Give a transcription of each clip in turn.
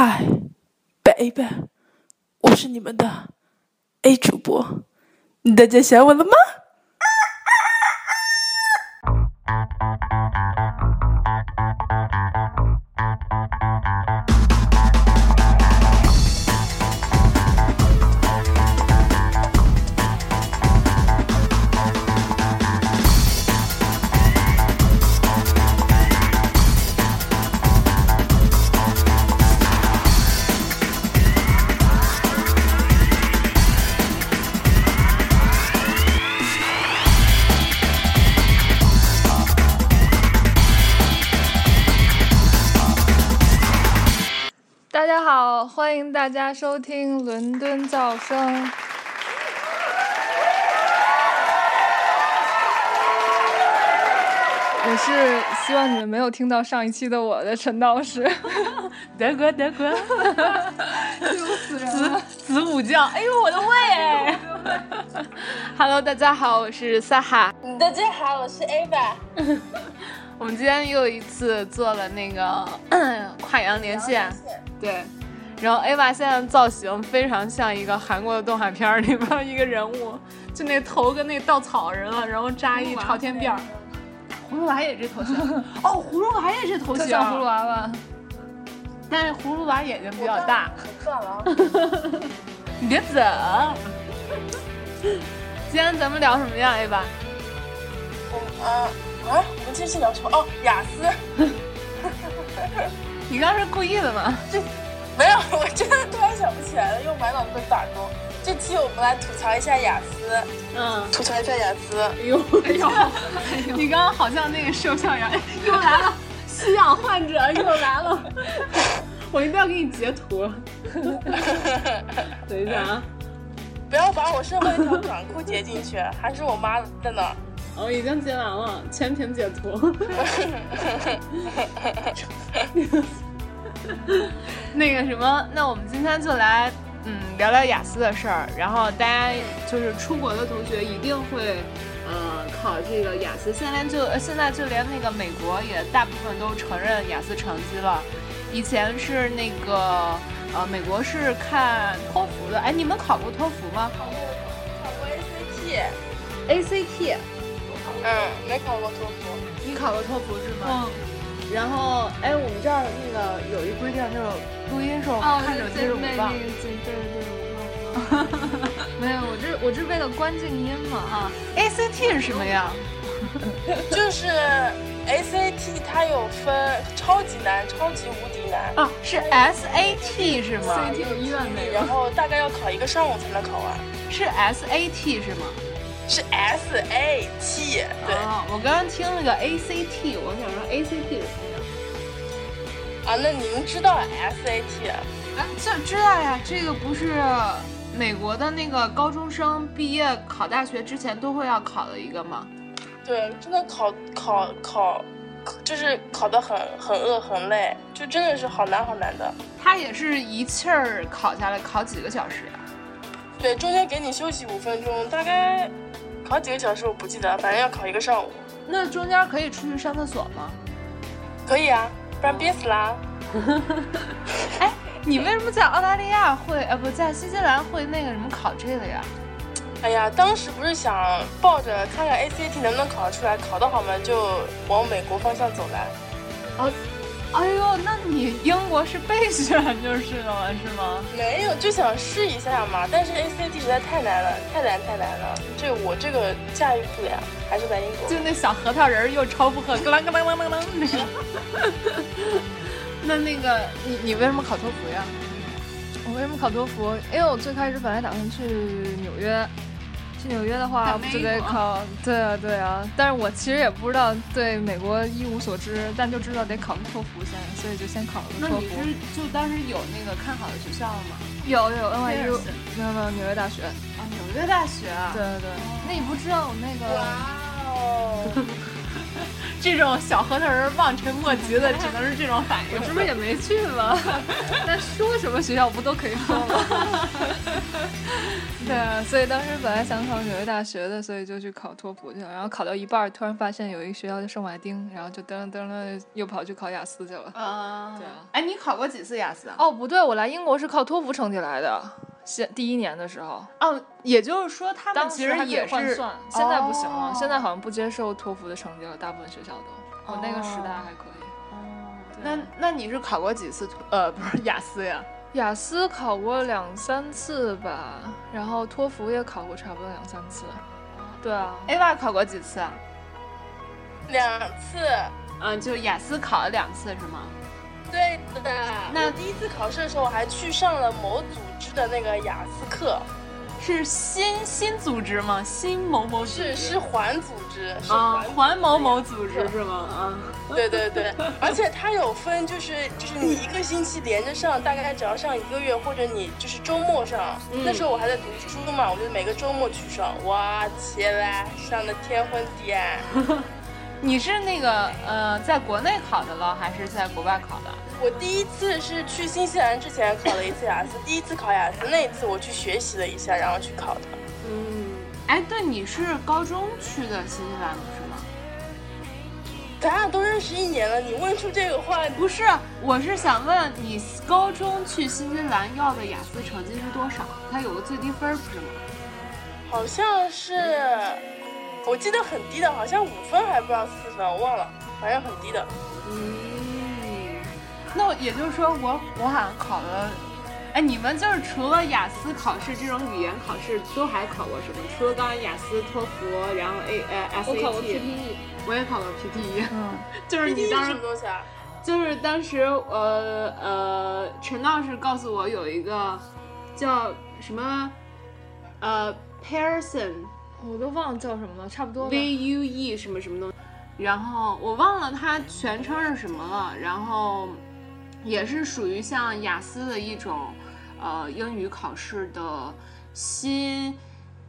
嗨，baby，我是你们的 A 主播，大家想我了吗？家收听伦敦噪声。我是希望你们没有听到上一期的我的陈道师。德国，德国，羞死人了！子午觉，哎呦我的胃！Hello，大家好，我是萨哈。大家好，我是 Ava。我们今天又一次做了那个跨洋连线，对。然后 Ava 现在造型非常像一个韩国的动画片里边一个人物，就那头跟那稻草人了，然后扎一朝天辫儿。葫芦娃也这头型，哦，葫芦娃也这头型，像葫芦娃娃。但是葫芦娃眼睛比较大。算了，你别走。今天咱们聊什么呀，Ava？我们啊啊，我们这是聊什么？哦，雅思。你刚是故意的吗？这没有，我真的突然想不起来了，又满脑子被打工。这期我们来吐槽一下雅思，嗯。吐槽一下雅思。哎呦哎呦！你刚刚好像那个摄像员，又来了，吸氧患者又来了。我一定要给你截图。等一下啊！不要把我身后一条短裤截进去，还是我妈的呢。哦，已经截完了，全屏截图。那个什么，那我们今天就来嗯聊聊雅思的事儿。然后大家就是出国的同学一定会呃考这个雅思。现在就呃现在就连那个美国也大部分都承认雅思成绩了。以前是那个呃美国是看托福的。哎，你们考过托福吗？考过，考过 ACT。ACT，嗯，没考过托福。你考过托福是吗？嗯。然后，哎，我们这儿那个有一规定，就是录音时候哦，看手机是五磅。对对对，我忘了。没有，我这我这为了关静音嘛啊。ACT 是什么呀？就是 ACT 它有分超级难、超级无敌难。啊，是 SAT 是吗 CT 有医院那个。然后大概要考一个上午才能考完。是 SAT 是吗？是 SAT，对。哦，我刚刚听了个 ACT，我想说 ACT 是什么呀？啊，那您知道 SAT？啊，这知道呀，这个不是美国的那个高中生毕业考大学之前都会要考的一个吗？对，真的考考考，就是考得很很饿很累，就真的是好难好难的。它也是一气儿考下来，考几个小时呀？对，中间给你休息五分钟，大概考几个小时我不记得，反正要考一个上午。那中间可以出去上厕所吗？可以啊，不然憋死啦。哎，你为什么在澳大利亚会，呃，不在新西兰会那个什么考这个呀？哎呀，当时不是想抱着看看 ACT 能不能考得出来，考得好嘛就往美国方向走来。哦，哎呦，那你英国是备选 就是了，是吗？没有，就想试一下嘛。但是 ACT 实在太难了，太难太难了，这我这个驾驭不了，还是在英国。就那小核桃人又超负荷，咯啷咯啷咯啷咯啷那个。那那个，你你为什么考托福呀？我为什么考托福？因为我最开始本来打算去纽约，去纽约的话就得考，对啊对啊。但是我其实也不知道对美国一无所知，但就知道得考个托福先，所以就先考了个托福。那你是就当时有那个看好的学校了吗？有有 NYU，没有没有纽约大学。啊，纽约大学啊。对对对。那你不知道我那个？哇哦！这种小核桃人望尘莫及的，只能是这种反应。我是不是也没去了？那说什么学校不都可以说吗？对啊，所以当时本来想考纽约大学的，所以就去考托福去了。然后考到一半，突然发现有一个学校叫圣马丁，然后就噔噔噔又跑去考雅思去了。啊，对啊。哎，你考过几次雅思啊？哦，不对，我来英国是靠托福成绩来的。先第一年的时候，哦，也就是说他们其实也是，换算，现在不行了，哦现在好像不接受托福的成绩了，大部分学校都。我那个时代还可以。哦那那你是考过几次托呃不是雅思呀？雅思考过两三次吧，然后托福也考过差不多两三次。对啊，A 娃考过几次啊？两次。嗯，就雅思考了两次是吗？对的。那第一次考试的时候，我还去上了某组织的那个雅思课，是新新组织吗？新某某组织是是环组织，是啊，环环某某组织是吗？啊，对对对，而且它有分，就是就是你一个星期连着上，大概只要上一个月，或者你就是周末上。嗯那时候我还在读书嘛，我就每个周末去上，哇，切啦，上的天昏地暗。你是那个呃，在国内考的了，还是在国外考的？我第一次是去新西兰之前考了一次雅思，第一次考雅思那一次我去学习了一下，然后去考的。嗯，哎，对，你是高中去的新西兰不是吗？咱俩都认识一年了，你问出这个话，不是，我是想问你高中去新西兰要的雅思成绩是多少？它有个最低分不是吗？好像是，我记得很低的，好像五分还不知道四分，我忘了，反正很低的。嗯，那也就是说我我好像考了，哎，你们就是除了雅思考试这种语言考试，都还考过什么？除了刚刚雅思、托福，然后 A 呃 SAT，我考过 PTE，我也考过 PTE，嗯，就是你当时什么东西啊？就是当时呃呃，陈老师告诉我有一个叫什么呃 Pearson 我都忘了叫什么了，差不多。V U E 什么什么东西，然后我忘了它全称是什么了，然后也是属于像雅思的一种呃英语考试的新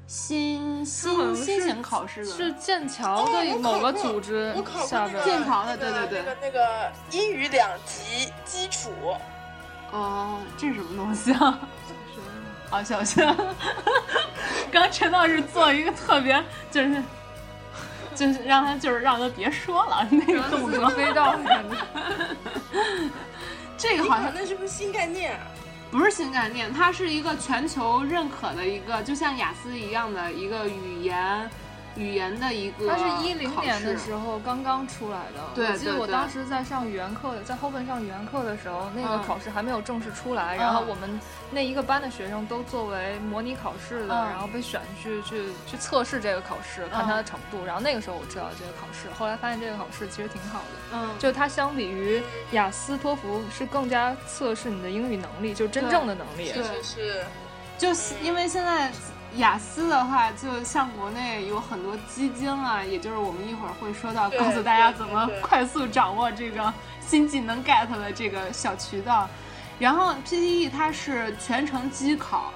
新新新型考试的，是剑桥的某个组织我考过下边那个剑桥的对对对。那个那个英语两级基础，哦，这是什么东西啊？啊，小心，刚陈老师做一个特别，就是，就是让他就是让他别说了那个动作，飞到。这个好像那是不是新概念啊？不是新概念，它是一个全球认可的一个，就像雅思一样的一个语言语言的一个它是一零年的。时候刚刚出来的，对我记得我当时在上语言课的，在后边上语言课的时候，那个嗯。考试还没有正式出来，然后我们那一个班的学生都作为模拟考试的，嗯。然后被选去去去测试这个考试，看它的程度。然后那个时候我知道这个考试，后来发现这个考试其实挺好的，嗯，就它相比于雅思、托福是更加测试你的英语能力，就是真正的能力。确实是，就是因为现在雅思的话，就像国内有很多基金啊，也就是我们一会儿会说到，告诉大家怎么快速掌握这个新技能 get 的这个小渠道。然后 PTE 它是全程机考，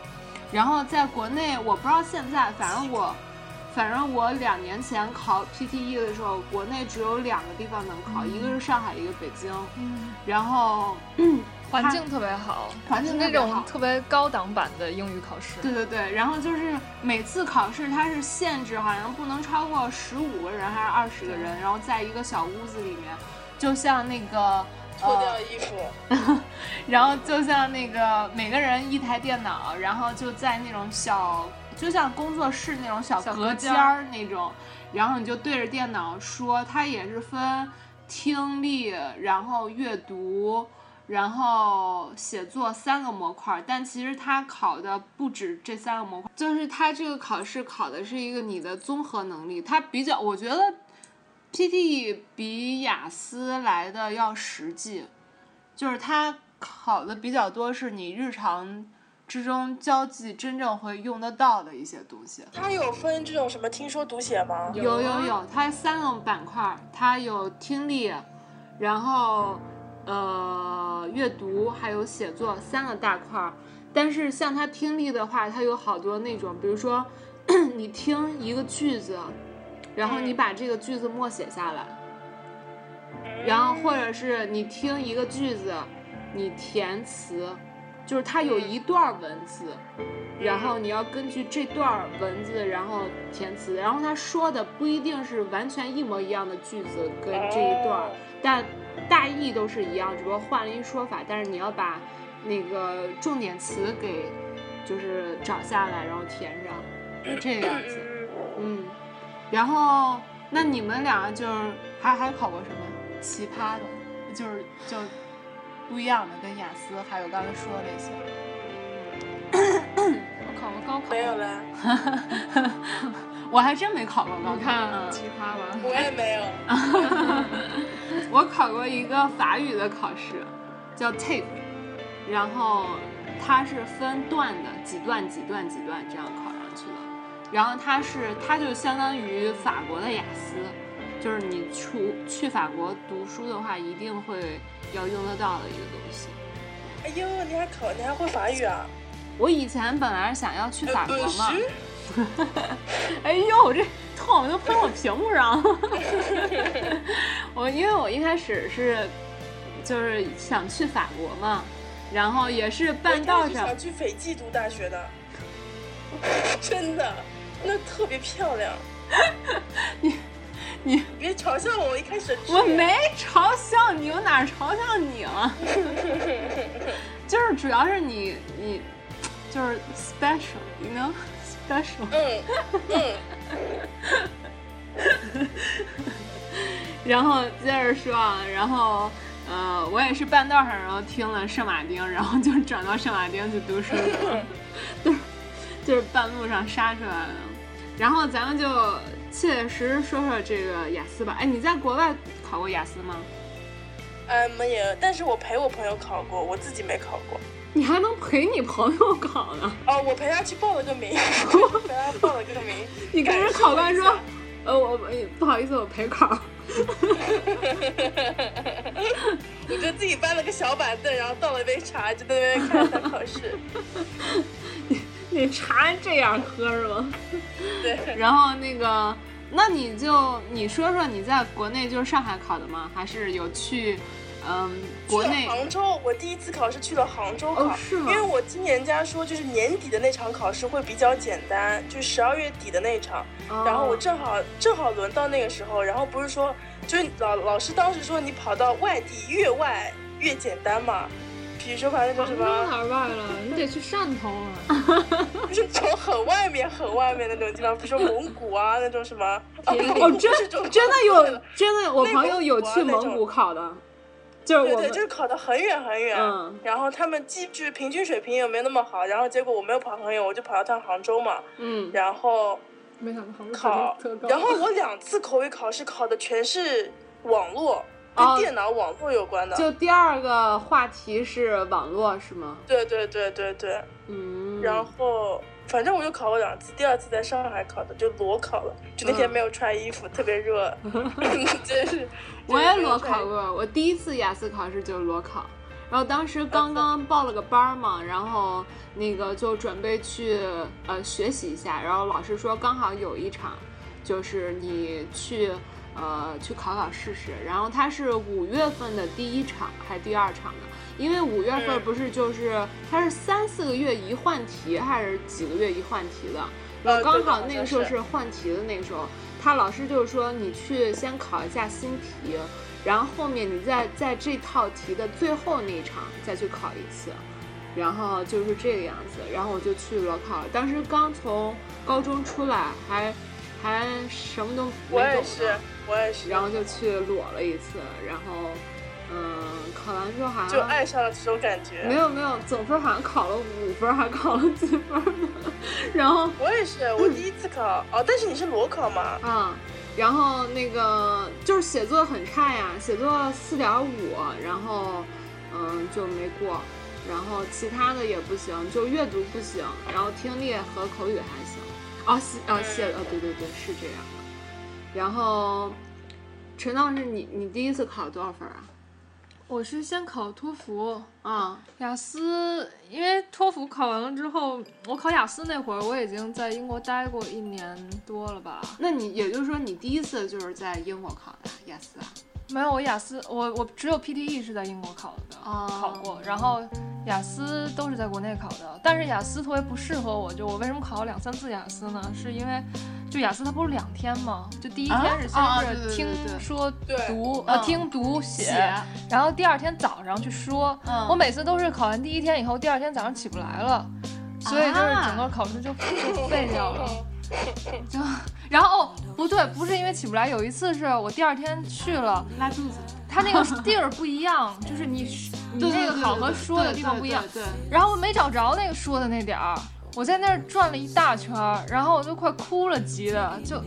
然后在国内我不知道现在，反正我。反正我两年前考 PTE 的时候，国内只有两个地方能考，一个是上海，一个北京。嗯，然后环境特别好，环境是那种特别高档版的英语考试。对对对，然后就是每次考试它是限制，好像不能超过十五个人还是二十个人，然后在一个小屋子里面，就像那个脱掉呃，衣服，然后就像那个每个人一台电脑，然后就在那种小，就像工作室那种小小隔间儿那种，然后你就对着电脑说，它也是分听力，然后阅读。然后写作三个模块儿，但其实它考的不止这三个模块儿，就是它这个考试考的是一个你的综合能力，它比较，我觉得 PTE 比雅思来的要实际，就是它考的比较多是你日常之中交际真正会用得到的一些东西。它有分这种什么听说读写吗？有有有，它三个板块儿，它有听力，然后呃阅读还有写作三个大块儿。但是像他听力的话，他有好多那种，比如说 你听一个句子，然后你把这个句子默写下来，然后或者是你听一个句子，你填词，就是它有一段文字，然后你要根据这段文字然后填词，然后他说的不一定是完全一模一样的句子跟这一段，但大意都是一样，只不过换了一说法，但是你要把那个重点词给就是找下来，然后填上，就这个样子。嗯，然后那你们俩就是还还考过什么奇葩的，就是就不一样的，跟雅思还有刚才说的那些。我考过高考，没有啦，我还真没考过高考。你看嗯奇葩吧？我也没有。我考过一个法语的考试，叫 TAFE，然后它是分段的，几段几段几段这样考上去的。然后它是它就相当于法国的雅思，就是你出去法国读书的话，一定会要用得到的一个东西。哎呦，你还考，你还会法语啊？我以前本来是想要去法国呃嘛，是 哎呦，我这痛都喷我屏幕上。我因为我一开始是就是想去法国嘛，然后也是半道上想去斐济读大学的，真的，那特别漂亮。你你别嘲笑我，我一开始我没嘲笑你，我哪儿嘲笑你了？就是主要是你你就是 special，you know special。嗯嗯，然后接着说啊，然后呃，我也是半道上，然后听了圣马丁，然后就转到圣马丁去读书去了，都 是 就是半路上杀出来的。然后咱们就切切实实说说这个雅思吧。哎，你在国外考过雅思吗？呃，没有，但是我陪我朋友考过，我自己没考过。你还能陪你朋友考呢？哦，我陪他去报了个名，我 陪他报了个名。你跟人考官说，呃，我呃不好意思，我陪考。我就自己搬了个小板凳，然后倒了一杯茶，就在那边看他考试。你茶这样喝是吗？对，然后那个，那你就你说说你在国内就是上海考的吗？还是有去，嗯，国去了内？杭州，我第一次考试去了杭州考，哦是吗因为我听人家说，就是年底的那场考试会比较简单，就是十二月底的那场。哦然后我正好正好轮到那个时候，然后不是说，就是老老师当时说你跑到外地越外越简单嘛，比如说反正就什么，哪儿外了？你得去汕头啊！就是从很外面很外面那种地方，比如说蒙古啊那种什么，哦，哦，真 真的有，真的，我朋友有去蒙古考的，就是对对，就是考得很远很远，嗯。然后他们基就是平均水平也没有那么好，然后结果我没有跑很远，我就跑到趟杭州嘛，嗯，然后没想到杭州考。然后我两次口语考试考的全是网络，哦跟电脑网络有关的，就第二个话题是网络是吗？对对对对对，嗯，然后反正我就考过两次，第二次在上海考的，就裸考了，就那天嗯没有穿衣服，特别热，真是。我也裸考过。我第一次雅思考试就是裸考，然后当时刚刚报了个班儿嘛，然后那个就准备去呃学习一下，然后老师说刚好有一场，就是你去呃去考考试试，然后它是五月份的第一场还是第二场呢？因为五月份嗯不是就是它是三四个月一换题，还是几个月一换题的？刚好那个时候是换题的那个时候，他老师就是说你去先考一下新题，然后后面你再在这套题的最后那一场再去考一次，然后就是这个样子。然后我就去裸考了，当时刚从高中出来，还还什么都没懂我也是，，我也是。然后就去裸了一次，然后嗯，考完之后好像就爱上了这种感觉。没有没有总分好像考了五分，还考了几分呢，然后。我也是，我第一次考哦，但是你是裸考嘛？啊，然后那个就是写作很差呀，写作四点五，然后嗯就没过，然后其他的也不行，就阅读不行，然后听力和口语还行。哦，写呃写呃对对对是这样的。然后陈老师，你你第一次考多少分啊？我是先考托福，啊、雅思，因为托福考完了之后，我考雅思那会儿，我已经在英国待过一年多了吧。那你也就是说你第一次就是在英国考的雅思啊？没有，我雅思我我只有 PTE 是在英国考的，哦考过，然后雅思都是在国内考的。但是雅思特别不适合我，就我为什么考了两三次雅思呢？是因为就雅思它不是两天吗？就第一天是啊啊先是听说读呃嗯听读写，写，然后第二天早上去说。嗯我每次都是考完第一天以后，第二天早上起不来了，所以就是整个考试就就废掉了。就然后哦不对，不是因为起不来，有一次是我第二天去了，拉肚子，它那个地儿不一样，就是你你那个考和说的地方不一样。对然后我没找着那个说的那点儿，我在那儿转了一大圈儿，然后我就快哭了，急的就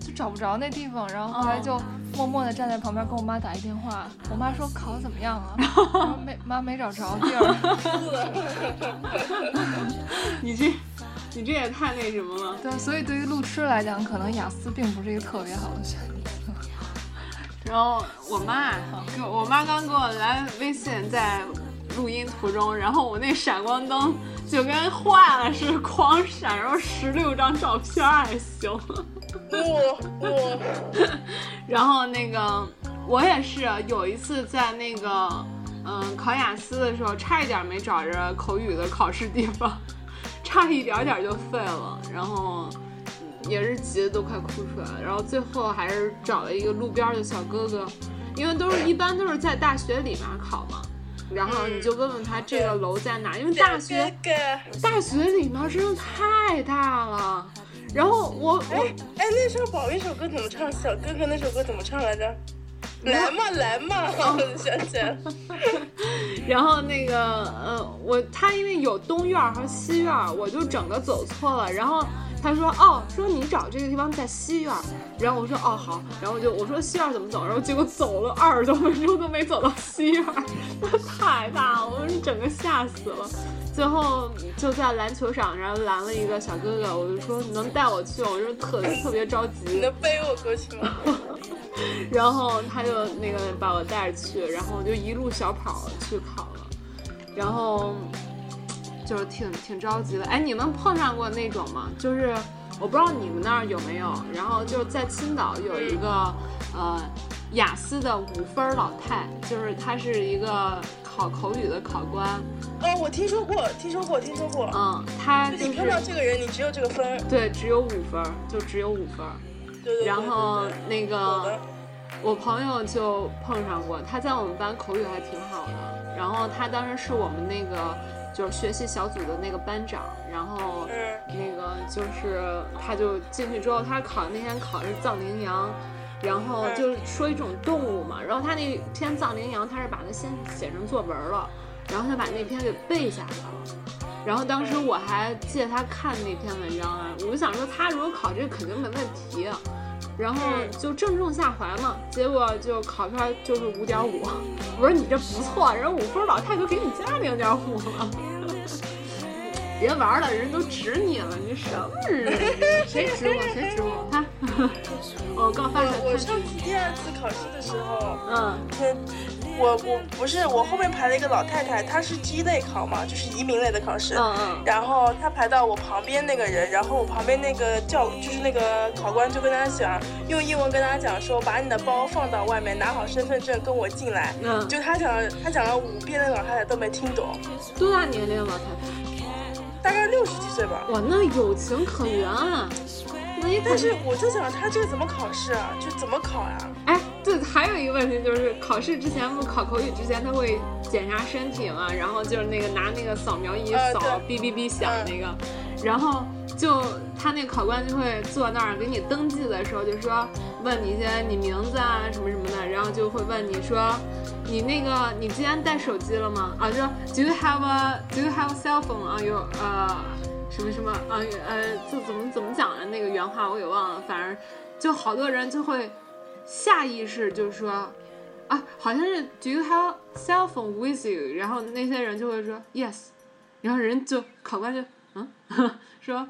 就找不着那地方，然后后来就默默的站在旁边跟我妈打一电话，我妈说考的怎么样啊？我说没妈没找着地儿。你这，你这也太那什么了。对，所以对于路痴来讲，可能雅思并不是一个特别好的选择。然后我妈给我我妈刚给我来微信，在录音途中，然后我那闪光灯就跟坏了似的，狂闪，然后十六张照片还行。不 不然后那个我也是有一次在那个嗯考雅思的时候，差一点没找着口语的考试地方，差一点点就废了，然后。嗯也是急得都快哭出来了，然后最后还是找了一个路边的小哥哥，因为都是一般都是在大学里面考嘛，然后你就问问他这个楼在哪，因为大学大学里面真的太大了，然后我我哎哎，那首宝那首歌怎么唱？小哥哥那首歌怎么唱来着？来 嘛来嘛，我想起来了。然后那个呃，我他因为有东院儿和西院儿，我就整个走错了。然后他说哦，说你找这个地方在西院儿。然后我说哦好，然后我就我说西院儿怎么走？然后结果走了二十多分钟都没走到西院太大了，我整个吓死了。最后就在篮球场上拦了一个小哥哥，我就说你能带我去？我就特别特别着急。你能背我过去吗？然后他就那个把我带着去，然后我就一路小跑去考了，然后就是挺挺着急的。哎，你们碰上过那种吗？就是我不知道你们那儿有没有，然后就是在青岛有一个呃雅思的五分儿老太，就是她是一个考口语的考官，哦，我听说过，听说过，听说过。嗯，她就是你碰到这个人，你只有这个分儿。对只有五分儿，就只有五分儿。对对对。然后那个。我朋友就碰上过，他在我们班口语还挺好的，然后他当时是我们那个就是学习小组的那个班长，然后嗯那个就是他就进去之后，他考那天考的是藏羚羊，然后就说一种动物嘛，然后他那篇藏羚羊他是把它先写成作文了，然后他把那篇给背下来了。然后当时我还借他看那篇文章啊，我就想说他如果考这个肯定没问题，然后就正中下怀嘛，结果就考出来就是五点五。我说你这不错，人五分老太就给你加零点五了。别玩了，人都指你了，你什么人？谁指我？谁指我？他，我刚发我我现上次第二次考试的时候，嗯嗯，我我不是我后面排了一个老太太，她是鸡类考嘛，就是移民类的考试。嗯嗯然后她排到我旁边那个人，然后我旁边那个教就是那个考官就跟他讲，用英文跟他讲说，把你的包放到外面，拿好身份证跟我进来。嗯，就他讲了，他讲了五遍，那个老太太都没听懂，多大年龄老太太？大概六十几岁吧。哇，那有情可原啊！那但是我就想，他这个怎么考试啊？就怎么考呀、哎，对，还有一个问题就是，考试之前不考口语之前他会检查身体嘛，然后就是那个拿那个扫描仪呃扫，哔哔哔响那个，然后就他那考官就会坐那儿给你登记的时候就说，问你一些你名字啊什么什么的，然后就会问你说，你那个你今天带手机了吗？啊，就说 Do you have a Do you have a cell phone on your 呃什么什么啊呃就怎么怎么讲的那个原话我给忘了，反正就好多人就会下意识就说啊，好像是 Do you have cell phone with you？然后那些人就会说 Yes，然后人就考官就嗯 说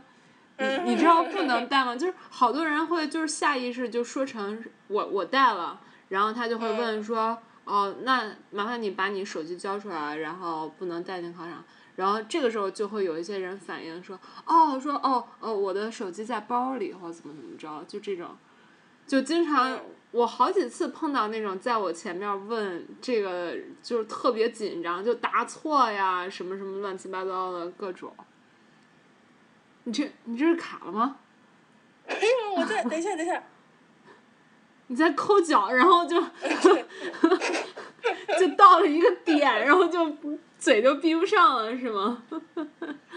你你知道不能带吗？就是好多人会就是下意识就说成我我带了，然后他就会问说。哦，那麻烦你把你手机交出来，然后不能带进考场。然后这个时候就会有一些人反映说，哦，说哦哦，我的手机在包里，或怎么怎么着，就这种。就经常我好几次碰到那种在我前面问这个，就是特别紧张，就答错呀，什么什么乱七八糟的各种。你这你这是卡了吗？哎呦，我在等一下，等一下。你在抠脚，然后就 就到了一个点，然后就嘴就闭不上了，是吗？有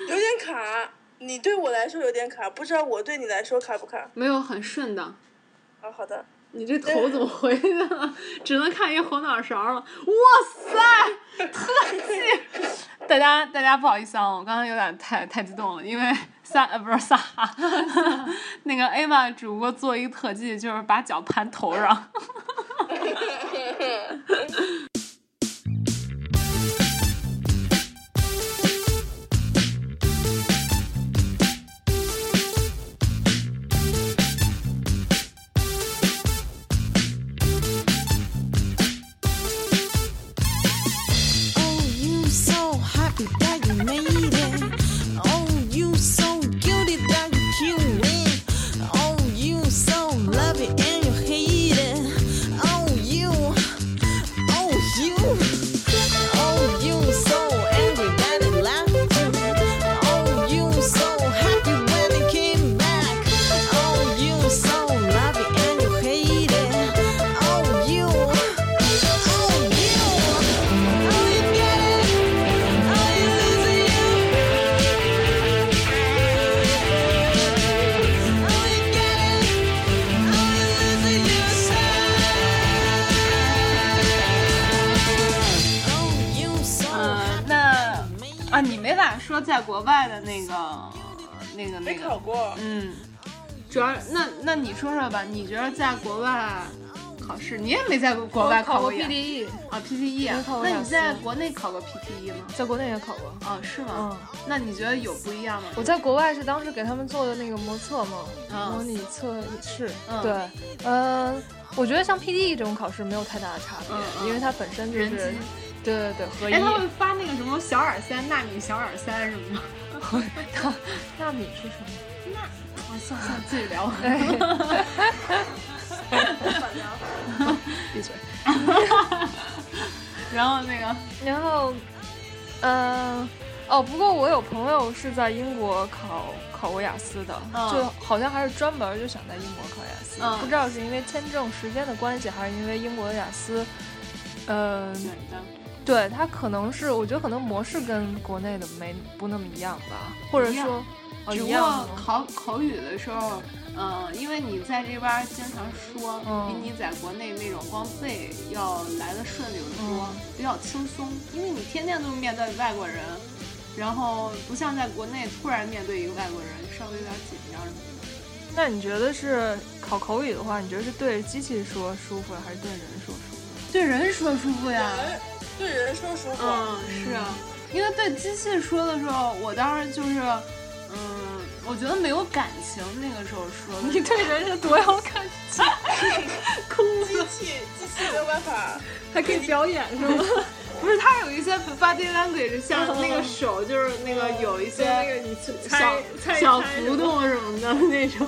点卡，你对我来说有点卡，不知道我对你来说卡不卡？没有，很顺的。啊，好的。你这头怎么 回的了？只能看一后脑勺了。哇塞，特技！大家大家不好意思啊，我刚刚有点太太激动了，因为撒呃不是撒，那个 A 玛主播做一个特技，就是把脚盘头上。在国外的那个，那个，那个，没考过。嗯，主要那那你说说吧，你觉得在国外考试，你也没在国外考过 PTE 啊？PTE 啊？那你在国内考过 PTE 吗？在国内也考过。哦，是吗？嗯。那你觉得有不一样吗？我在国外是当时给他们做的那个模测嘛，模拟测试。对，嗯，我觉得像 PTE 这种考试没有太大的差别，因为它本身就是。对对对，合一。哎，他们发那个什么小耳塞、纳米小耳塞什么的。他 纳米是什么？那我算算自己聊。闭嘴。然后那个，然后，嗯，哦，不过我有朋友是在英国考考过雅思的，就好像还是专门就想在英国考雅思，不知道是因为签证时间的关系，还是因为英国的雅思，嗯。对它可能是，我觉得可能模式跟国内的没不那么一样吧，或者说，只不过考口语的时候，嗯，因为你在这边经常说，比你在国内那种光背要来的顺溜得多，比较轻松，因为你天天都面对外国人，然后不像在国内突然面对一个外国人，稍微有点紧张什么的。那你觉得是考口语的话，你觉得是对机器说舒服，还是对人说舒服？对人说舒服呀。对人说实话，嗯，是啊，因为对机器说的时候，我当时就是，嗯，我觉得没有感情。那个时候说的，你对人是多有感情，空机器，机器没有办法，还可以表演是吗？不是，它有一些 body language，像那个手，就是那个有一些那个你小小浮动什么的那种。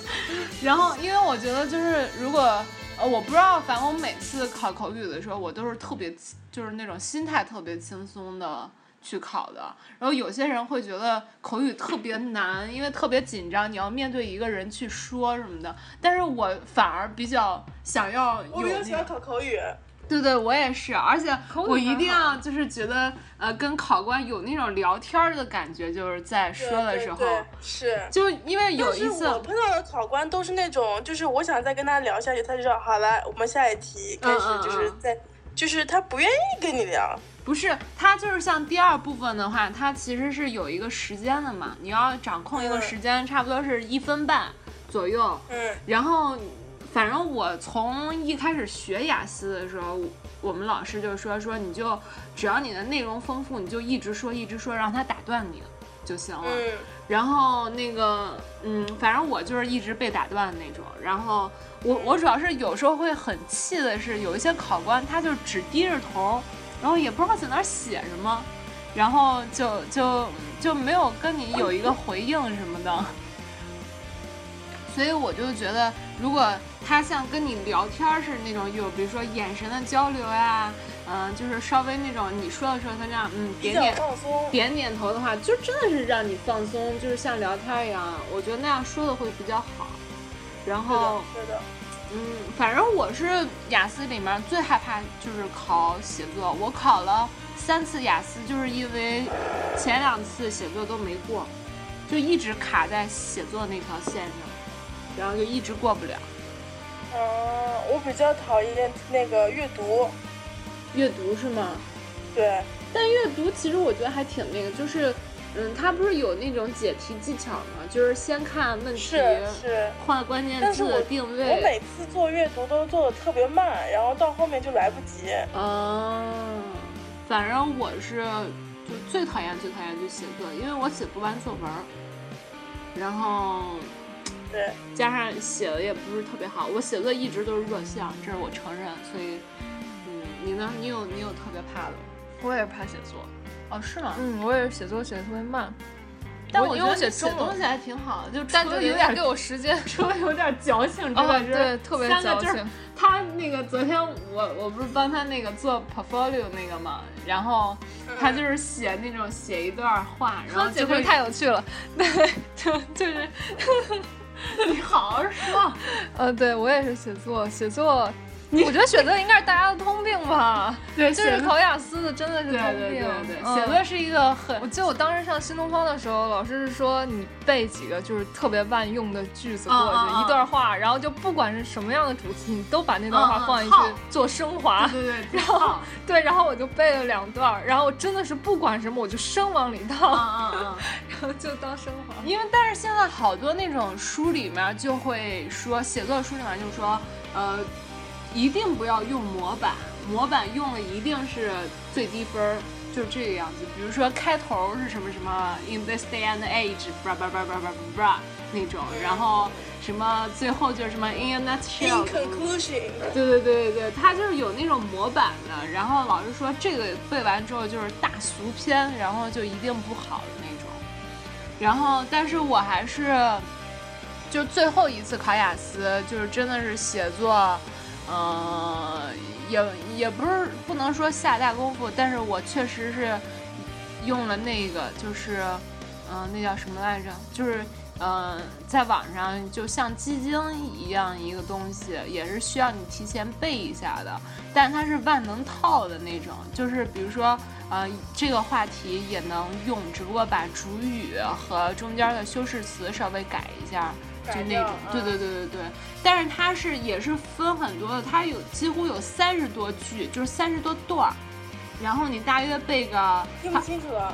然后，因为我觉得就是如果。呃，我不知道，反正我每次考口语的时候，我都是特别，就是那种心态特别轻松的去考的。然后有些人会觉得口语特别难，因为特别紧张，你要面对一个人去说什么的。但是我反而比较想要，我比较喜欢考口语。对对，我也是，而且我一定要就是觉得，呃，跟考官有那种聊天的感觉，就是在说的时候，是，就因为有一次我碰到的考官都是那种，就是我想再跟他聊下去，他就说好了，我们下一题开始，就是在，就是他不愿意跟你聊，不是，他就是像第二部分的话，他其实是有一个时间的嘛，你要掌控一个时间，差不多是一分半左右，嗯，然后。反正我从一开始学雅思的时候，我们老师就说说你就只要你的内容丰富，你就一直说一直说，让他打断你就行了。然后那个嗯，反正我就是一直被打断的那种。然后我我主要是有时候会很气的是，有一些考官他就只低着头，然后也不知道在那写什么，然后就就就没有跟你有一个回应什么的。所以我就觉得，如果他像跟你聊天似的那种，有比如说眼神的交流呀，嗯、就是稍微那种你说的时候他这样，嗯，点点放松。点点头的话，就真的是让你放松，就是像聊天一样。我觉得那样说的会比较好。然后，是的，嗯，反正我是雅思里面最害怕就是考写作，我考了三次雅思，就是因为前两次写作都没过，就一直卡在写作那条线上，然后就一直过不了。嗯，我比较讨厌那个阅读，阅读是吗？对，但阅读其实我觉得还挺那个，就是，嗯，它不是有那种解题技巧吗？就是先看问题，是是。换关键字定我。每次做阅读都做的特别慢，然后到后面就来不及。嗯，反正我是就最讨厌最讨厌就写作，因为我写不完作文，然后对，加上写的也不是特别好，我写作一直都是弱项，这是我承认。所以，嗯，你呢？你有你有特别怕的吗？我也是怕写作。哦，是吗？嗯，我也是写作写的特别慢，但我觉得写东西还挺好的，就但就有点给我时间。除了有点矫情之哦外，，就是对，特别矫情。他那个昨天我我不是帮他那个做 portfolio 那个嘛，然后他就是写那种写一段话，然后 就会太有趣了，对，就就是，你好好说，呃，对我也是写作，写作，我觉得写作应该是大家的通病吧，对，就是考雅思的真的是通病。对对对，嗯写作是一个很我记得我当时上新东方的时候，老师是说你背几个就是特别万用的句子过去，一段话，然后就不管是什么样的主题，你都把那段话放进去做升华。对对对，然后对，然后我就背了两段，然后我真的是不管什么我就生往里套。然后就当升华。因为但是现在好多那种书里面就会说，写作书里面就说，呃，一定不要用模板，模板用了一定是最低分儿，就是这个样子。比如说开头是什么什么 in this day and age，叭叭叭叭叭叭叭那种，然后什么最后就是什么 in a In nutshell，conclusion，对对对对对，它就是有那种模板的，然后老师说这个背完之后就是大俗篇，然后就一定不好的那种。然后，但是我还是，就最后一次考雅思，就是真的是写作，呃，也也不是不能说下大功夫，但是我确实是用了那个，就是，嗯、那叫什么来着？就是。嗯，在网上就像基金一样一个东西，也是需要你提前背一下的，但它是万能套的那种，就是比如说，呃，这个话题也能用，只不过把主语和中间的修饰词稍微改一下，就那种，对嗯对对对对。但是它是也是分很多的，它有几乎有三十多句，就是三十多段儿，然后你大约背个听不清楚啊。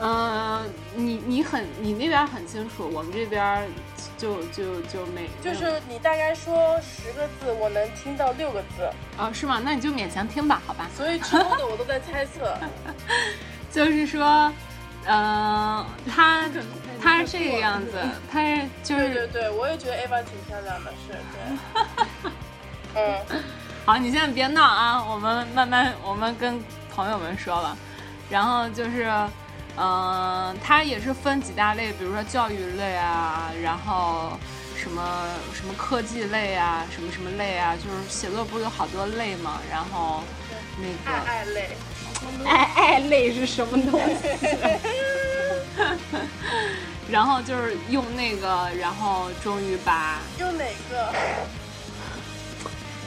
嗯，你你很你那边很清楚，我们这边就就就没就是你大概说十个字，我能听到六个字，啊、是吗？那你就勉强听吧，好吧。所以之后的我都在猜测。就是说，嗯、他 他是这个样子，他是就是对对对，我也觉得 Ava 挺漂亮的，是对。嗯，好，你现在别闹啊，我们慢慢我们跟朋友们说吧，然后就是。嗯，它也是分几大类，比如说教育类啊，然后什么什么科技类啊，什么什么类啊，就是写作不是有好多类嘛，然后那个爱爱类，爱爱类是什么东西？然后就是用那个，然后终于把用哪个？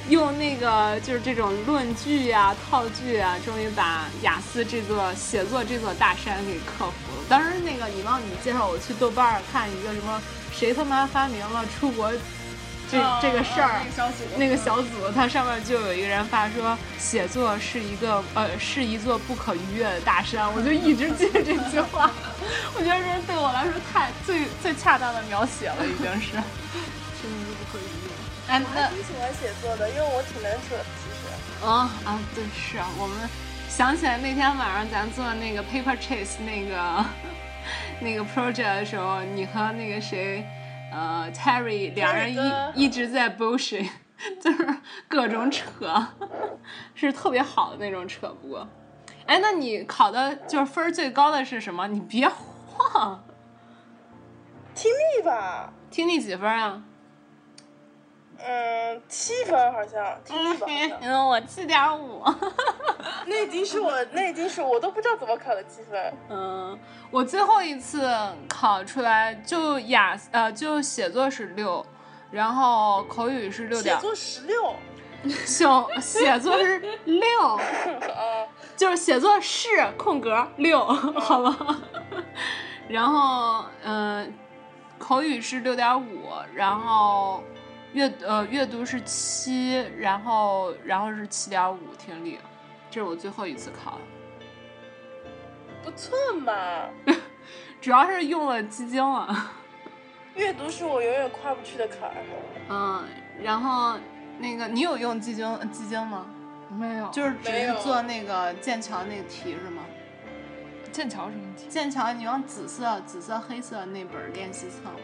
用那个就是这种论据啊、套句啊，终于把雅思这座写作这座大山给克服了。当时那个你忘你介绍我去豆瓣儿看一个什么谁他妈发明了出国这、这个事儿，小组那个小组，它上面就有一个人发说，写作是一个呃是一座不可逾越的大山，我就一直记着这句话，我觉得这对我来说太最最恰当的描写了，已经是。是一个不可逾越。哎，我还挺喜欢写作的，因为我挺能扯的，其实。啊啊，对，是啊，我们想起来那天晚上咱做那个 Paper Chase 那个 那个 project 的时候，你和那个谁，呃，Terry 两人一一直在 bullshit，就是各种扯，是特别好的那种扯。不过，哎，那你考的就是分儿最高的是什么？你别晃，听力吧，听力几分啊？嗯，七分好像。嗯，我七点五。那已经是我，那已经是我都不知道怎么考的七分。嗯，我最后一次考出来就雅呃就写作是六，然后口语是六点写，作十六。行，写作是六，啊，就是写作是空格六，好吧。然后嗯、呃口语是六点五，然后阅呃阅读是七，然后然后是七点五听力，这是我最后一次考了。不错嘛。主要是用了鸡精了，阅读是我永远跨不去的坎儿。嗯，然后那个你有用鸡精鸡精吗？没有，就是只是做那个剑桥那个题是吗？剑桥什么题？剑桥你用紫色、紫色、黑色那本练习册吗？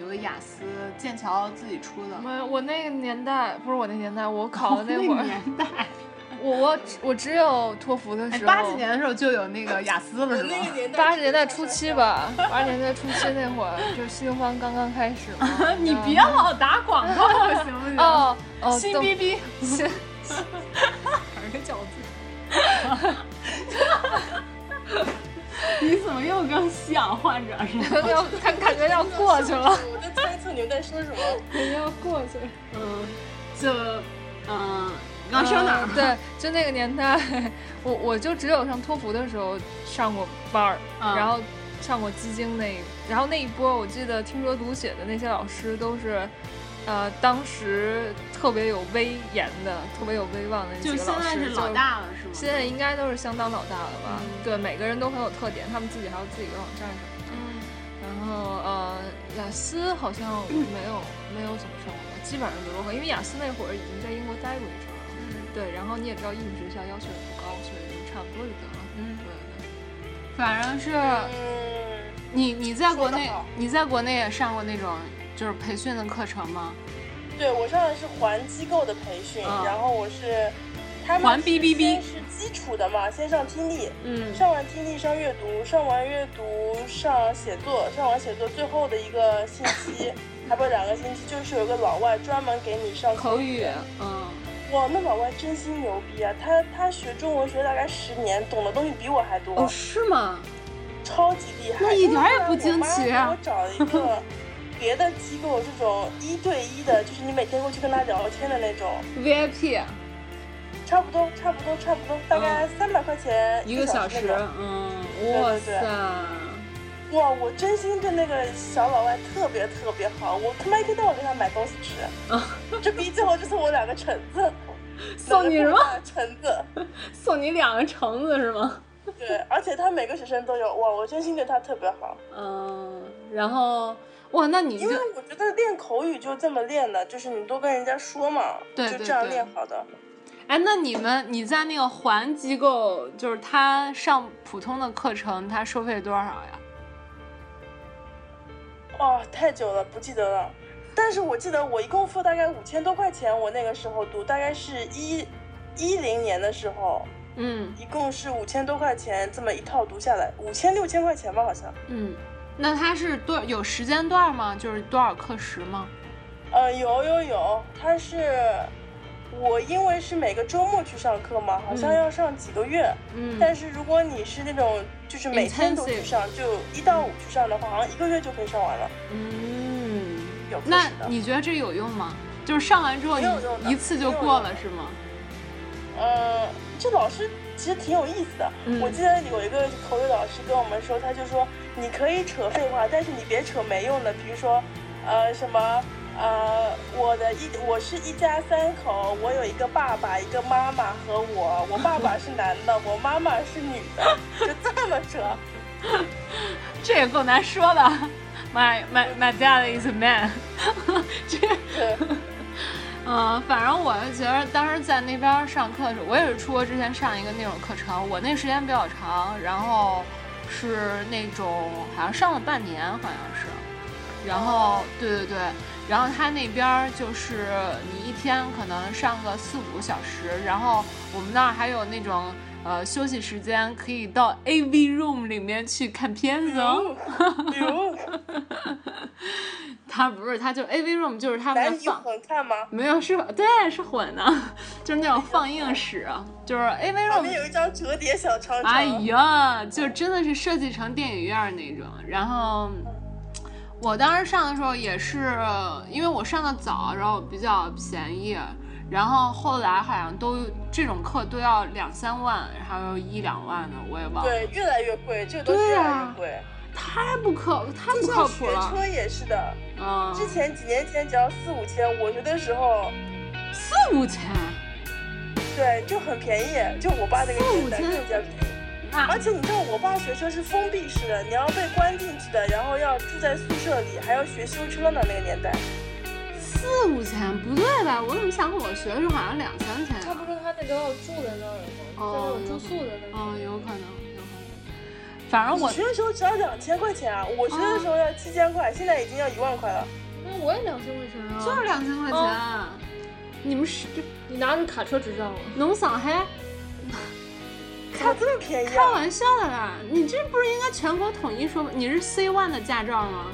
有个雅思，剑桥自己出的。没有，我那个年代不是我那年代，我考的那会儿，年代，我我我只有托福的哎，时候，八几年的时候就有那个雅思了是吗？那个年代，八十年代初期。吧，八十年代初期那会儿，就是新东方刚刚开始嘛。你别老打广告 行不行？哦哦，新都逼逼，新反正饺子。你怎么又跟吸氧患者似的？要感感觉要过去了，我在猜测你们在说什么。感觉要过去了。嗯，就嗯，刚说哪儿？嗯对，就那个年代，我我就只有上托福的时候上过班儿，嗯然后上过基金那，然后那一波我记得听说读写的那些老师都是，呃，当时特别有威严的、特别有威望的那就几个老师，现在是老大了是吗？现在应该都是相当老大了吧？嗯对，每个人都很有特点，他们自己还有自己的网站什么的。嗯然后呃，雅思好像没有没有怎么上过，基本上都如何，因为雅思那会儿已经在英国待过一阵儿了。嗯对，然后你也知道，英语学校要求也不高，所以就差不多就得了。嗯对对。反正是嗯，你你在国内你在国内也上过那种就是培训的课程吗？对我上的是环机构的培训，嗯然后我是他们环是 B B B 先是基础的嘛，先上听力，嗯上完听力上阅读，上完阅读上写作，上完写作最后的一个星期，还不是两个星期，就是有个老外专门给你上口语，嗯，哇，那老外真心牛逼啊！他他学中文学大概十年，懂的东西比我还多，哦是吗？超级厉害。那一点也不惊奇啊我找了一个别的机构，这种一对一的，就是你每天过去跟他聊天的那种，VIP 差不多，差不多，差不多，大概三百块钱一个小时嗯，对哇对。塞，哇，我真心对那个小老外特别特别好，我他妈一天到晚给他买东西吃，这逼最后就送我两个橙子，送你什么？橙子。送你两个橙子是吗？对，而且他每个学生都有，哇，我真心对他特别好，嗯，然后哇，那你就因为我觉得练口语就这么练的，就是你多跟人家说嘛，对对就这样练好的。哎，那你们你在那个环机构，就是他上普通的课程，他收费多少呀？哦，太久了，不记得了。但是我记得我一共付大概五千多块钱，我那个时候读，大概是一一零年的时候，嗯一共是五千多块钱，这么一套读下来，五千六千块钱吧，好像。嗯，那他是多有时间段吗？就是多少课时吗？呃，有有有，他是我因为是每个周末去上课嘛，好像嗯要上几个月。嗯但是如果你是那种就是每天都去上，就一到五去上的话，好像一个月就可以上完了。嗯，有那。你觉得这有用吗？就是上完之后一一次就过了是吗？嗯，这老师其实挺有意思的。嗯我记得有一个口语老师跟我们说，他就说你可以扯废话，但是你别扯没用的，比如说，呃，什么。呃，我的一我是一家三口，我有一个爸爸，一个妈妈和我。我爸爸是男的，我妈妈是女的，就这么扯。这也够难说的。My my my dad is a man 这。对，嗯，反正我就觉得当时在那边上课的时候，我也是出国之前上一个那种课程，我那时间比较长，然后是那种好像上了半年，好像是，然后对对对，然后他那边儿就是你一天可能上个四五个小时，然后我们那儿还有那种呃休息时间，可以到 AV room 里面去看片子哦。比如，他不是，他就 AV room 就是他们放，混看吗？没有是，对，是混的，就是那种放映室，就是 AV room 边有一张折叠小长条。哎呀，就真的是设计成电影院那种。然后我当时上的时候也是，因为我上的早，然后比较便宜，然后后来好像都这种课都要两三万，还有一两万的，我也忘了，对，越来越贵，这个东西越来越贵。太不可太不就像靠谱了。学车也是的，嗯，之前几年前只要四五千，我学的时候，四五千，对，就很便宜。就我爸那个年代更加便宜。那而且你知道，我爸学车是封闭式的，你要被关进去的，然后要住在宿舍里，还要学修车呢。那个年代，四五千不对吧？我怎么想我学的时候好像两三千啊？他不是他那个要住在那儿吗？在那哦种住宿的那种。嗯，有可能，有可能。反正我学的时候只要两千块钱啊，我学的时候要七千块，现在已经要一万块了。那我也两千块钱啊。就是两千块钱，哦你们是你拿着卡车执照吗？农桑还怎么这么便宜开啊？玩笑的啦？你这不是应该全国统一说吗？你是 C one 的驾照吗？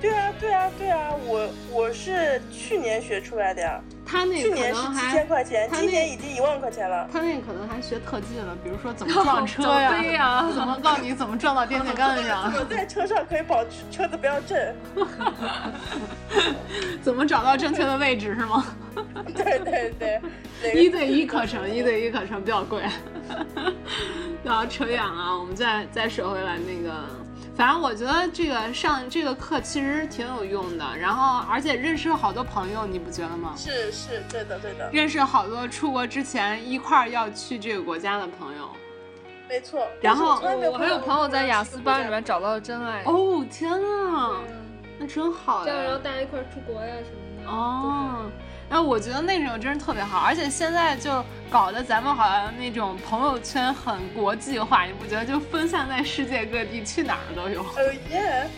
对啊，对啊，对啊，我我是去年学出来的呀，他那个去年是七千块钱，今年已经一万块钱了。他那个可能还学特技了，比如说怎么 撞车对呀，呀 怎么告诉你怎么撞到电线杆上，我在车上可以保持车子不要震。怎么找到正确的位置是吗？对对对，一对一课程，一对一课程比较贵。然后扯远了，我们再再扯回来那个，反正我觉得这个上这个课其实挺有用的，然后而且认识了好多朋友，你不觉得吗？是是，对的对的，认识好多出国之前一块儿要去这个国家的朋友。没错。然后我还有朋友在雅思班里面找。到了真爱。哦天呐，那真好呀这样然后哎！大家一块儿出国呀什么的。哦，然后我觉得那种真是特别好，而且现在就搞得咱们好像那种朋友圈很国际化，你不觉得？就分散在世界各地，去哪儿都有。哦耶！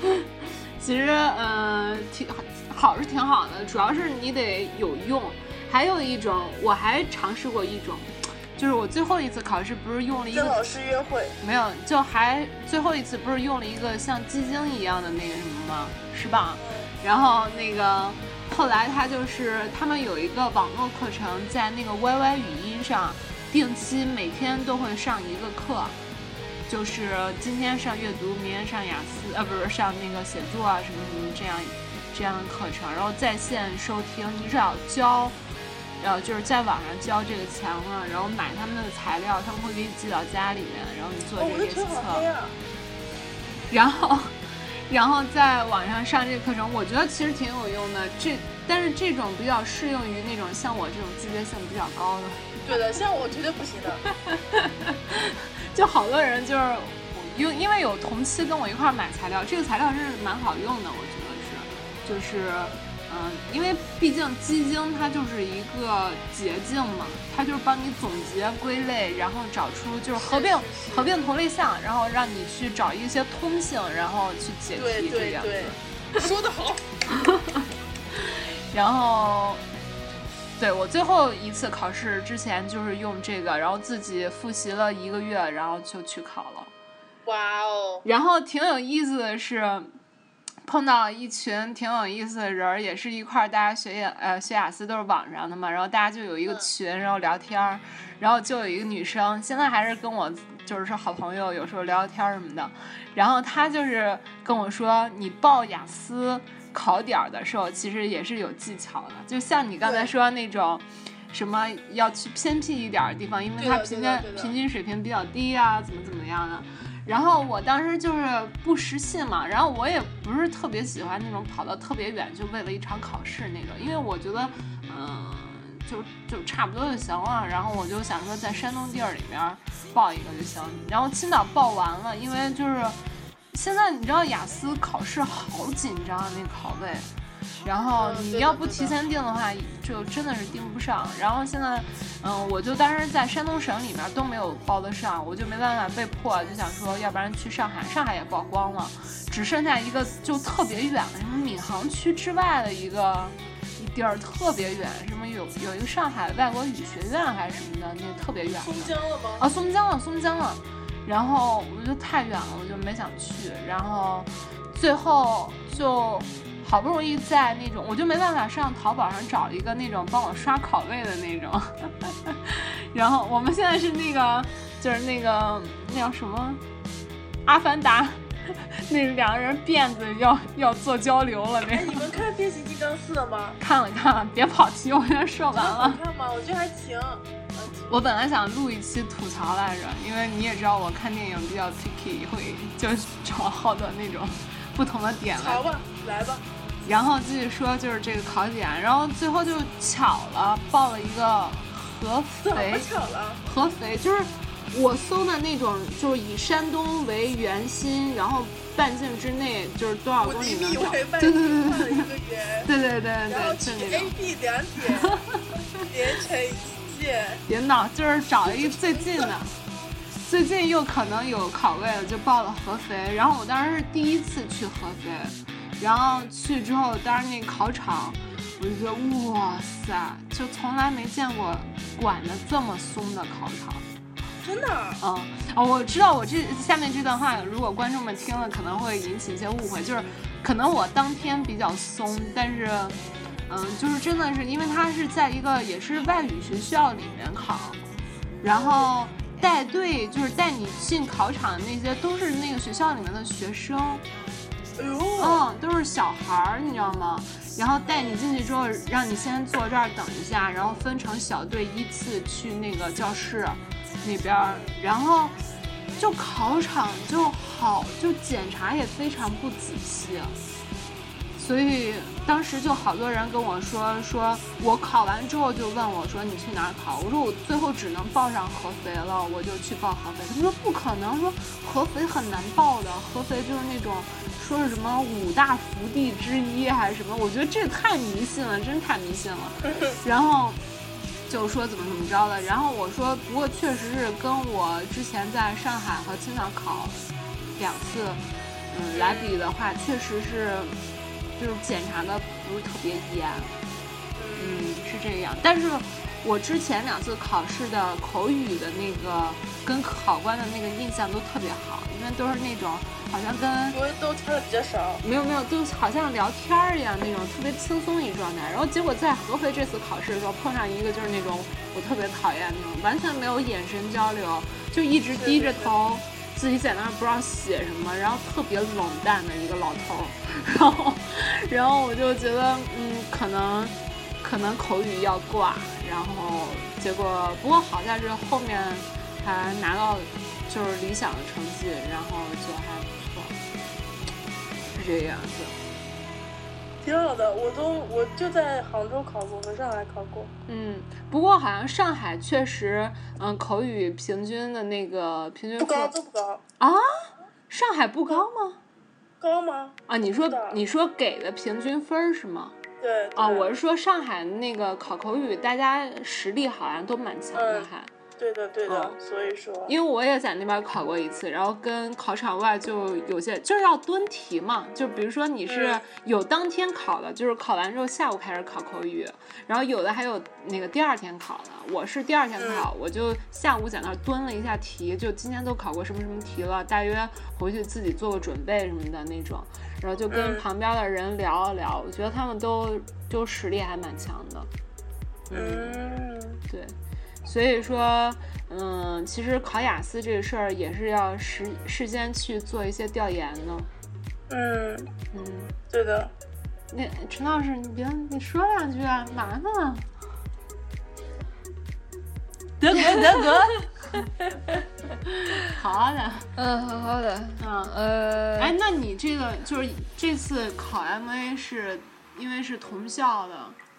其实，呃，挺好是挺好的，主要是你得有用。还有一种，我还尝试过一种，就是我最后一次考试不是用了一个跟老师约会，没有，就还最后一次不是用了一个像鸡精一样的那个什么吗？是吧？然后那个后来他就是他们有一个网络课程，在那个 YY 语音上，定期每天都会上一个课，就是今天上阅读，明天上雅思，呃，不是上那个写作啊什么什么这样这样的课程，然后在线收听，你只要交。然后就是在网上交这个钱了，然后买他们的材料，他们会给你寄到家里面，然后你做这个练习册。然后，然后在网上上这个课程，我觉得其实挺有用的。这但是这种比较适用于那种像我这种自觉性比较高的，对的，像我绝对不行的。就好多人就是因因为有同期跟我一块儿买材料，这个材料是蛮好用的，我觉得是，就是。嗯，因为毕竟基金它就是一个捷径嘛，它就是帮你总结归类，然后找出就是合并合并同类项，然后让你去找一些通性，然后去解题这样子。对对，说得好。然后，对我最后一次考试之前就是用这个，然后自己复习了一个月，然后就去考了。哇哦！然后挺有意思的是，碰到一群挺有意思的人儿，也是一块儿大家学雅呃学雅思都是网上的嘛，然后大家就有一个群，然后聊天儿，然后就有一个女生，现在还是跟我就是说好朋友，有时候聊聊天儿什么的，然后她就是跟我说，你报雅思考点儿的时候，其实也是有技巧的，就像你刚才对说那种。什么要去偏僻一点的地方，因为它平均平均水平比较低啊，怎么怎么样的。然后我当时就是不识信嘛，然后我也不是特别喜欢那种跑到特别远就为了一场考试那种，因为我觉得，嗯、就就差不多就行了。然后我就想说在山东地儿里面报一个就行。然后青岛报完了，因为就是现在你知道雅思考试好紧张，那考位。然后嗯你要不提前订的话，就真的是订不上。然后现在，嗯，我就当时在山东省里面都没有报得上，我就没办法，被迫就想说，要不然去上海，上海也报光了，只剩下一个就特别远的，什么闵行区之外的一个一地儿，特别远，什么有有一个上海外国语学院还是什么的，那特别远的。松江了吗？啊，松江了，松江了。然后我就太远了，我就没想去。然后最后就好不容易在那种，我就没办法上淘宝上找一个那种帮我刷拷贝的那种。然后我们现在是那个，就是那个那叫什么，阿凡达，那两个人辫子要要做交流了。那哎，你们看《变形金刚四》了吗？看了看了，别跑题，我先说完好了。看吗？我觉得还行。我本来想录一期吐槽来着，因为你也知道我看电影比较 picky，会就找好多那种不同的点来好吧，来吧。然后继续说，就是这个考点，然后最后就巧了，报了一个合肥，巧了？合肥就是我搜的那种，就是以山东为圆心，然后半径之内就是多少公里对对对对径画了一个圆，对对对对然后 A、。B 两点连成一线。别闹，就是找一个最近的，最近又可能有考位了，就报了合肥。然后我当时是第一次去合肥，然后去之后，当时那考场，我就觉得哇塞，就从来没见过管的这么松的考场。真的？啊？嗯，哦，我知道我这下面这段话，如果观众们听了，可能会引起一些误会，就是可能我当天比较松，但是，嗯，就是真的是因为他是在一个也是外语学校里面考，然后带队就是带你进考场的那些都是那个学校里面的学生，嗯，都是小孩儿，你知道吗？然后带你进去之后，让你先坐这儿等一下，然后分成小队依次去那个教室那边儿，然后就考场就好，就检查也非常不仔细，所以当时就好多人跟我说，说我考完之后就问我说你去哪儿考？我说我最后只能报上合肥了，我就去报合肥。他们说不可能，说合肥很难报的，合肥就是那种说是什么五大福地之一还是什么，我觉得这太迷信了，真太迷信了。然后就说怎么怎么着的，然后我说不过确实是跟我之前在上海和青岛考两次，嗯来比的话，确实是就是检查的不是特别严，嗯是这样。但是我之前两次考试的口语的那个跟考官的那个印象都特别好，因为都是那种好像跟因为都差的比较少。没有没有，都好像聊天儿一样那种特别轻松一状态。然后结果在合肥这次考试的时候碰上一个就是那种我特别讨厌那种完全没有眼神交流，就一直低着头，自己在那儿不知道写什么，然后特别冷淡的一个老头儿。然后然后我就觉得嗯，可能可能口语要挂，然后结果不过好在是后面还拿到就是理想的成绩，然后就还。是这个样子。挺好的，我都我就在杭州考过，和上海考过。嗯，不过好像上海确实，嗯，口语平均的那个平均不高分都不高，啊，上海不高吗？高吗？啊，你说你说给的平均分是吗？对。啊，我是说上海那个考口语，大家实力好像都蛮强的嗯还。对的对的，哦所以说。因为我也在那边考过一次，然后跟考场外就有些就是要蹲题嘛，就比如说你是嗯有当天考的，就是考完之后下午开始考口语，然后有的还有那个第二天考的。我是第二天考，我就下午在那儿蹲了一下题，就今天都考过什么什么题了，大约回去自己做个准备什么的那种，然后就跟嗯旁边的人聊了聊，我觉得他们都就实力还蛮强的。嗯，对，所以说，嗯，其实考雅思这个事儿也是要事事先去做一些调研的。嗯，嗯，对的。那陈老师，你别你说两句啊，嘛呢？德国，德国。好的，嗯，好好的，嗯，呃，哎，那你这个就是这次考 MA 是因为是同校的、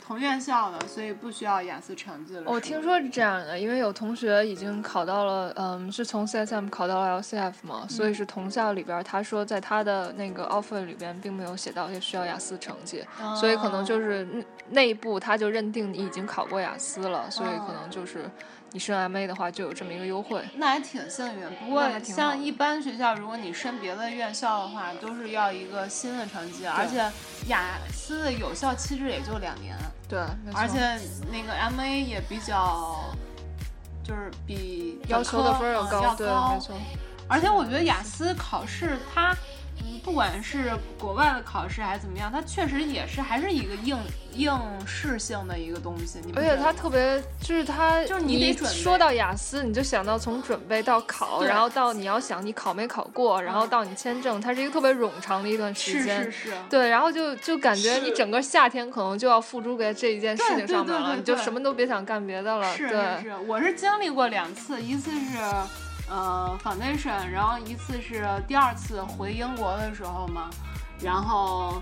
同院校的，所以不需要雅思成绩了。我听说是这样的，因为有同学已经考到了，嗯，是从 CSM 考到了 LCF 嘛，所以是同校里边，他说在他的那个 offer 里边并没有写到也需要雅思成绩，所以可能就是内内部他就认定你已经考过雅思了，所以可能就是你升 MA 的话就有这么一个优惠。那还挺幸运。不过像一般学校，如果你升别的院校的话，都是要一个新的成绩，而且雅思的有效期制也就两年，对，而且那个 MA 也比较，就是比要求的分要高，对，没错。而且我觉得雅思考试它不管是国外的考试还是怎么样，它确实也是还是一个应应试性的一个东西。而且它特别就是它就是你得准备说到雅思，你就想到从准备到考，然后到你要想你考没考过，然后到你签证，它是一个特别冗长的一段时间。是是，对，然后就就感觉你整个夏天可能就要付诸给这一件事情上面了，你就什么都别想干别的了。是对，是是，我是经历过两次，一次是呃 foundation，然后一次是第二次回英国的时候嘛，然后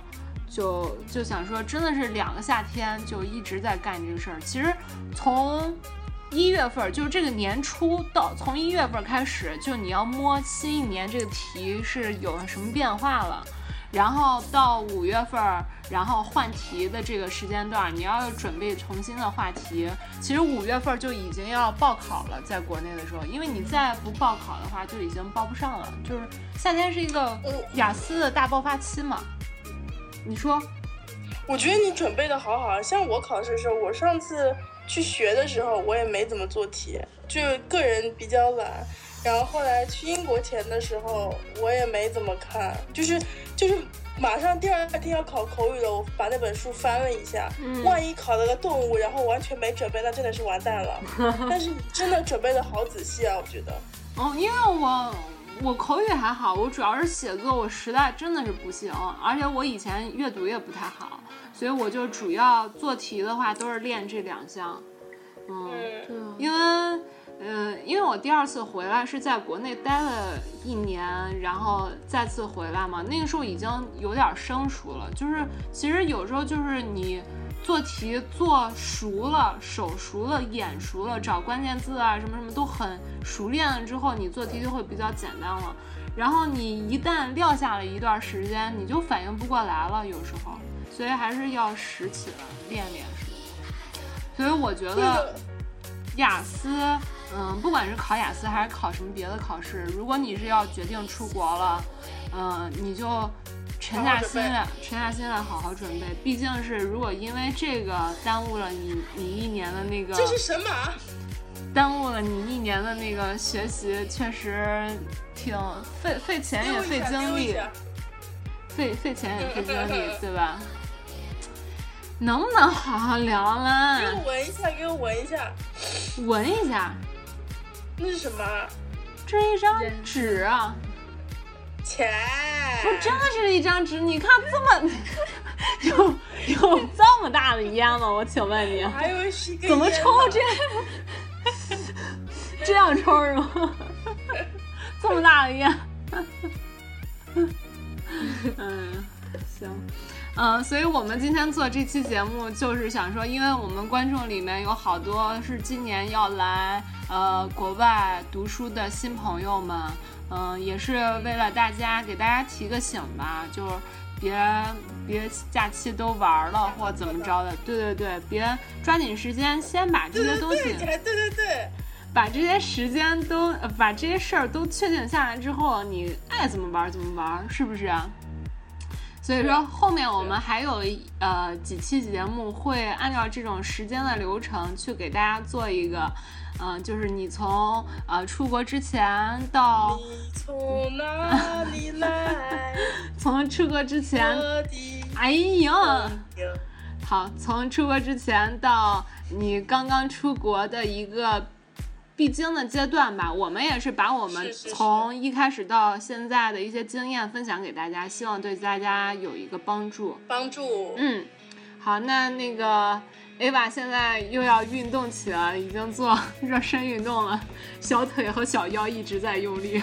就就想说，真的是两个夏天就一直在干这个事儿。其实从一月份，就是这个年初到从一月份开始，就你要摸新一年这个题是有什么变化了。然后到五月份儿，然后换题的这个时间段，你要准备重新的话题。其实五月份儿就已经要报考了，在国内的时候，因为你再不报考的话，就已经报不上了。就是夏天是一个雅思的大爆发期嘛。你说，我觉得你准备的好好，像我考试的时候，我上次去学的时候，我也没怎么做题，就个人比较懒。然后后来去英国前的时候，我也没怎么看，就是就是马上第二天要考口语了，我把那本书翻了一下，嗯万一考了个动物，然后完全没准备，那真的是完蛋了。但是真的准备的好仔细啊，我觉得。哦，因为我我口语还好，我主要是写作，我实在真的是不行，而且我以前阅读也不太好，所以我就主要做题的话都是练这两项。嗯，嗯，因为。呃，因为我第二次回来是在国内待了一年，然后再次回来嘛，那个时候已经有点生疏了。就是其实有时候就是你做题做熟了、手熟了、眼熟了，找关键字啊什么什么都很熟练了之后，你做题就会比较简单了。然后你一旦撂下了一段时间，你就反应不过来了，有时候，所以还是要拾起来练练是。所以我觉得雅思。嗯，不管是考雅思还是考什么别的考试，如果你是要决定出国了，嗯，你就沉下心来，沉下心来好好准备。毕竟是如果因为这个耽误了你你一年的那个，这是神马。耽误了你一年的那个学习，确实挺费费钱也费精力，费费钱也费精力，对吧？能不能好好聊啦？给我闻一下，给我闻一下，闻一下。那是什么？这是一张纸啊！钱。不真的是一张纸，你看这么 有有这么大的烟吗？我请问你，怎么抽这 这样抽是吗？这么大的烟？嗯，行。嗯，所以我们今天做这期节目，就是想说，因为我们观众里面有好多是今年要来呃国外读书的新朋友们，嗯、也是为了大家给大家提个醒吧，就是别别假期都玩了或怎么着的，对对对，别抓紧时间先把这些东西。对对对对，把这些时间都呃把这些事儿都确定下来之后，你爱怎么玩怎么玩，是不是啊？所以说后面我们还有呃几期节目会按照这种时间的流程去给大家做一个，嗯、就是你从呃出国之前到从哪里来？从出国之前，哎呀，好，从出国之前到你刚刚出国的一个必经的阶段吧，我们也是把我们从一开始到现在的一些经验分享给大家，希望对大家有一个帮助。帮助。嗯，好，那那个 Ava 现在又要运动起来了，已经做 热身运动了，小腿和小腰一直在用力。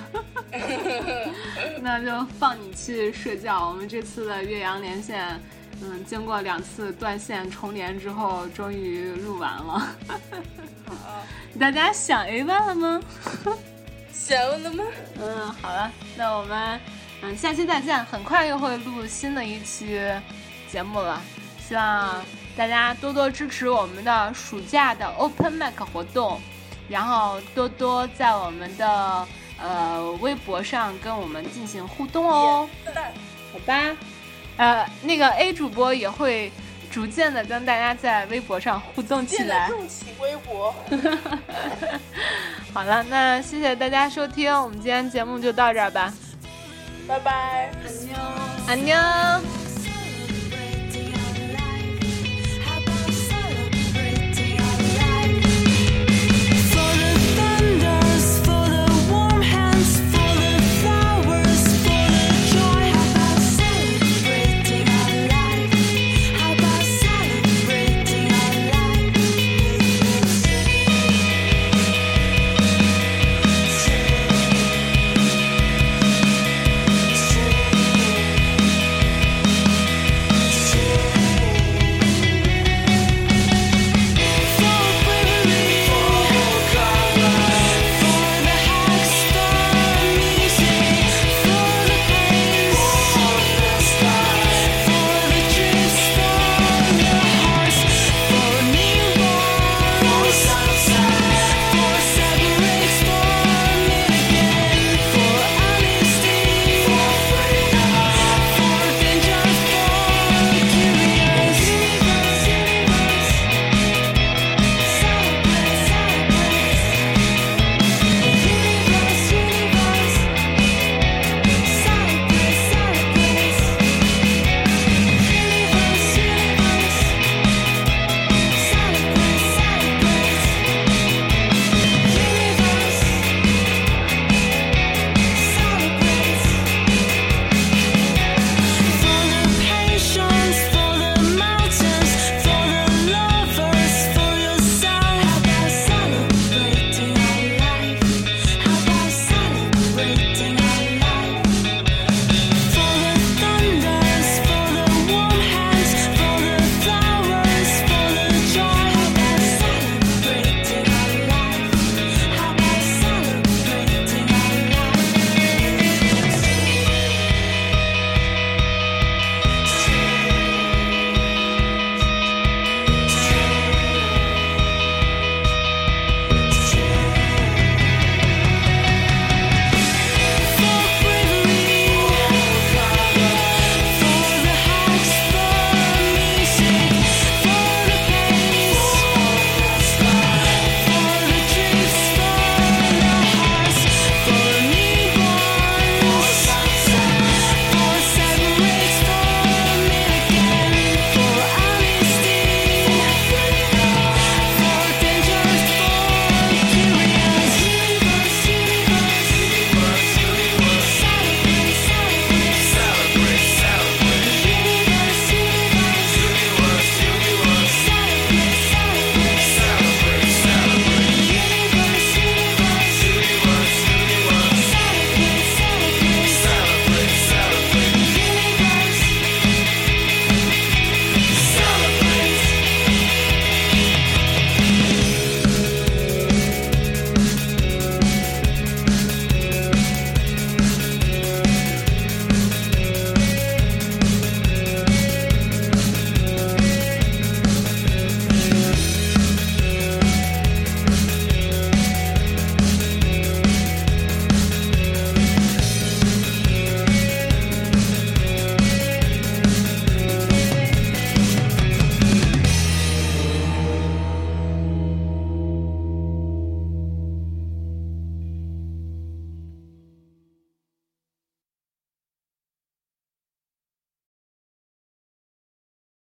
那就放你去睡觉。我们这次的岳阳连线，嗯，经过两次断线重连之后，终于录完了。好，大家想 Ava 了吗？想了吗？嗯，好了，那我们嗯下期再见，很快又会录新的一期节目了，希望大家多多支持我们的暑假的 Open Mic 活动，然后多多在我们的呃微博上跟我们进行互动哦，好吧？呃，那个 A 主播也会逐渐的跟大家在微博上互动起来。现在用起微博。好了，那谢谢大家收听，我们今天节目就到这儿吧。拜拜，安妞。